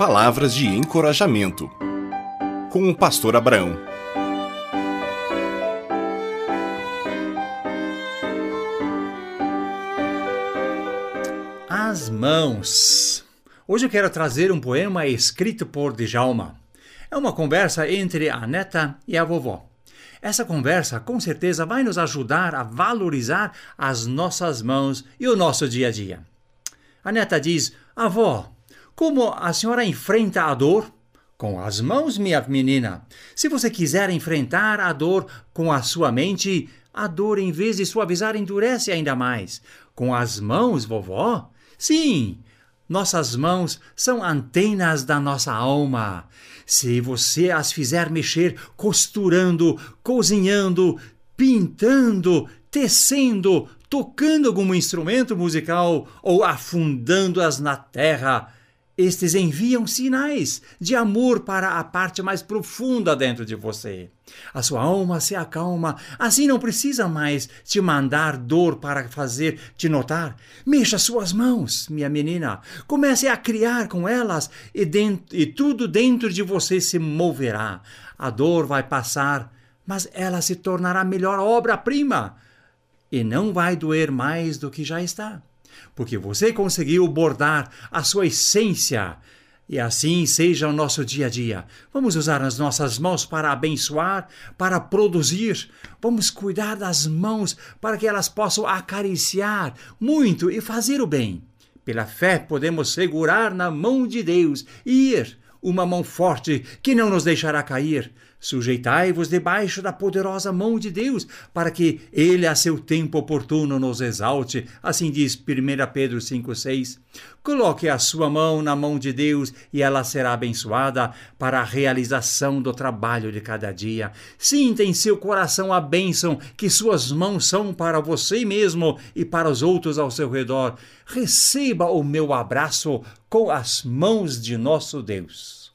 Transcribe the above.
Palavras de encorajamento. Com o pastor Abraão. As mãos. Hoje eu quero trazer um poema escrito por Djalma. É uma conversa entre a neta e a vovó. Essa conversa com certeza vai nos ajudar a valorizar as nossas mãos e o nosso dia a dia. A neta diz: Avó, como a senhora enfrenta a dor? Com as mãos, minha menina. Se você quiser enfrentar a dor com a sua mente, a dor, em vez de suavizar, endurece ainda mais. Com as mãos, vovó? Sim, nossas mãos são antenas da nossa alma. Se você as fizer mexer costurando, cozinhando, pintando, tecendo, tocando algum instrumento musical ou afundando-as na terra, estes enviam sinais de amor para a parte mais profunda dentro de você. A sua alma se acalma, assim não precisa mais te mandar dor para fazer te notar. Mexa suas mãos, minha menina. Comece a criar com elas e, dentro, e tudo dentro de você se moverá. A dor vai passar, mas ela se tornará melhor obra-prima e não vai doer mais do que já está porque você conseguiu bordar a sua essência. E assim seja o nosso dia a dia. Vamos usar as nossas mãos para abençoar, para produzir. Vamos cuidar das mãos para que elas possam acariciar muito e fazer o bem. Pela fé podemos segurar na mão de Deus e ir uma mão forte que não nos deixará cair. Sujeitai-vos debaixo da poderosa mão de Deus, para que Ele a seu tempo oportuno nos exalte. Assim diz 1 Pedro 5,6. Coloque a sua mão na mão de Deus e ela será abençoada para a realização do trabalho de cada dia. Sinta em seu coração a bênção que suas mãos são para você mesmo e para os outros ao seu redor. Receba o meu abraço com as mãos de nosso Deus.